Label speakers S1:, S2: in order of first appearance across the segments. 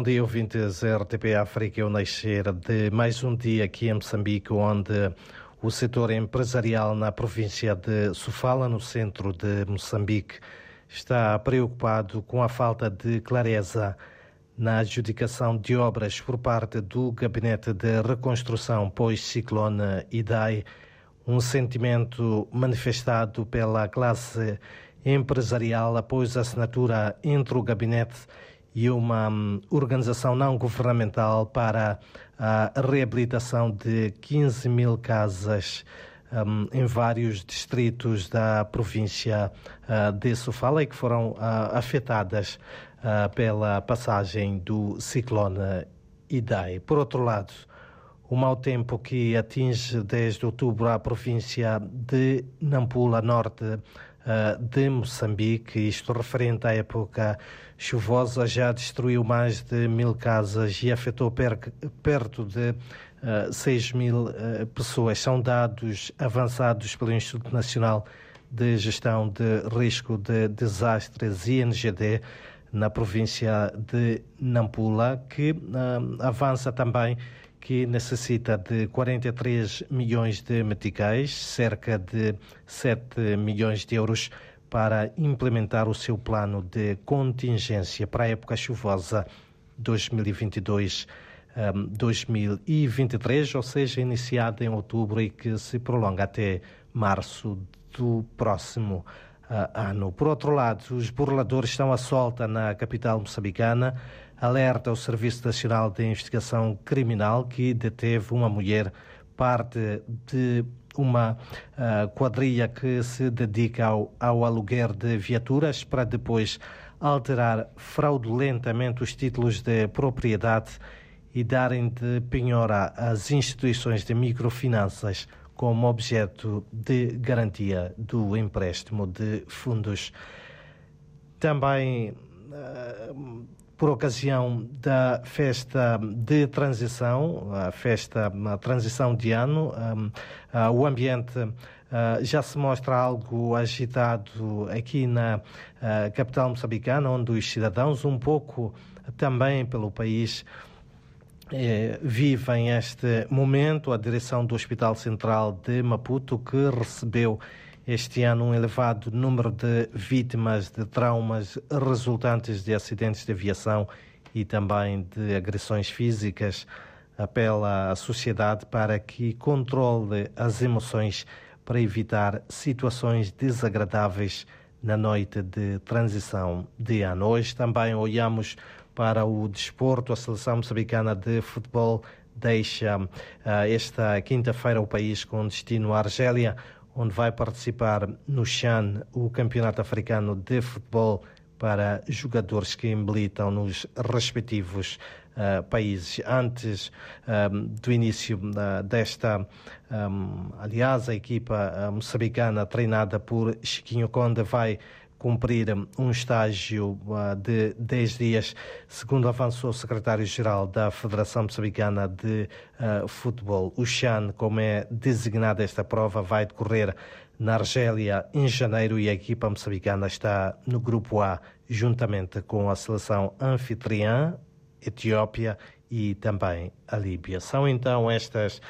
S1: Bom dia, ouvintes RTP África. Eu nascer de mais um dia aqui em Moçambique, onde o setor empresarial na província de Sofala, no centro de Moçambique, está preocupado com a falta de clareza na adjudicação de obras por parte do Gabinete de Reconstrução pós-ciclone Idai, um sentimento manifestado pela classe empresarial após a assinatura entre o gabinete e uma um, organização não governamental para a reabilitação de 15 mil casas um, em vários distritos da província uh, de Sofala e que foram uh, afetadas uh, pela passagem do ciclone Idai. Por outro lado, o mau tempo que atinge desde outubro a província de Nampula, norte de Moçambique, isto referente à época chuvosa, já destruiu mais de mil casas e afetou per perto de uh, 6 mil uh, pessoas. São dados avançados pelo Instituto Nacional de Gestão de Risco de Desastres, INGD, na província de Nampula, que uh, avança também que necessita de 43 milhões de meticais, cerca de 7 milhões de euros, para implementar o seu plano de contingência para a época chuvosa 2022. 2023, ou seja, iniciada em outubro e que se prolonga até março do próximo uh, ano. Por outro lado, os burladores estão à solta na capital moçambicana alerta o Serviço Nacional de Investigação Criminal que deteve uma mulher parte de uma uh, quadrilha que se dedica ao, ao aluguer de viaturas para depois alterar fraudulentamente os títulos de propriedade e darem de penhora às instituições de microfinanças como objeto de garantia do empréstimo de fundos. Também uh, por ocasião da festa de transição, a festa, a transição de ano. Um, uh, o ambiente uh, já se mostra algo agitado aqui na uh, capital moçambicana, onde os cidadãos, um pouco também pelo país, eh, vivem este momento. A direção do Hospital Central de Maputo, que recebeu este ano um elevado número de vítimas de traumas resultantes de acidentes de aviação e também de agressões físicas. Apela à sociedade para que controle as emoções para evitar situações desagradáveis na noite de transição de ano. Hoje também olhamos para o desporto. A seleção moçambicana de futebol deixa uh, esta quinta-feira o país com destino à Argélia onde vai participar no CHAN, o Campeonato Africano de Futebol para jogadores que militam nos respectivos uh, países. Antes um, ehm, do início uh, desta, um, ehm, aliás, a equipa uh, moçambicana treinada por Chiquinho Conde vai cumprir um estágio uh, de 10 dias, segundo avançou o secretário-geral da Federação Moçambicana de uh, Futebol. O CHAN, como é designada esta prova, vai decorrer na Argélia em janeiro e a equipa moçambicana está no grupo A, juntamente com a seleção anfitriã, Etiópia e também a Líbia. São então estas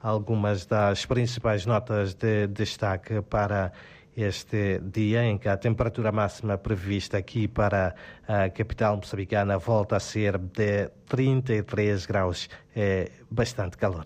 S1: algumas das principais notas de destaque para este dia em que a temperatura máxima prevista aqui para a capital moçambicana volta a ser de 33 graus. É bastante calor.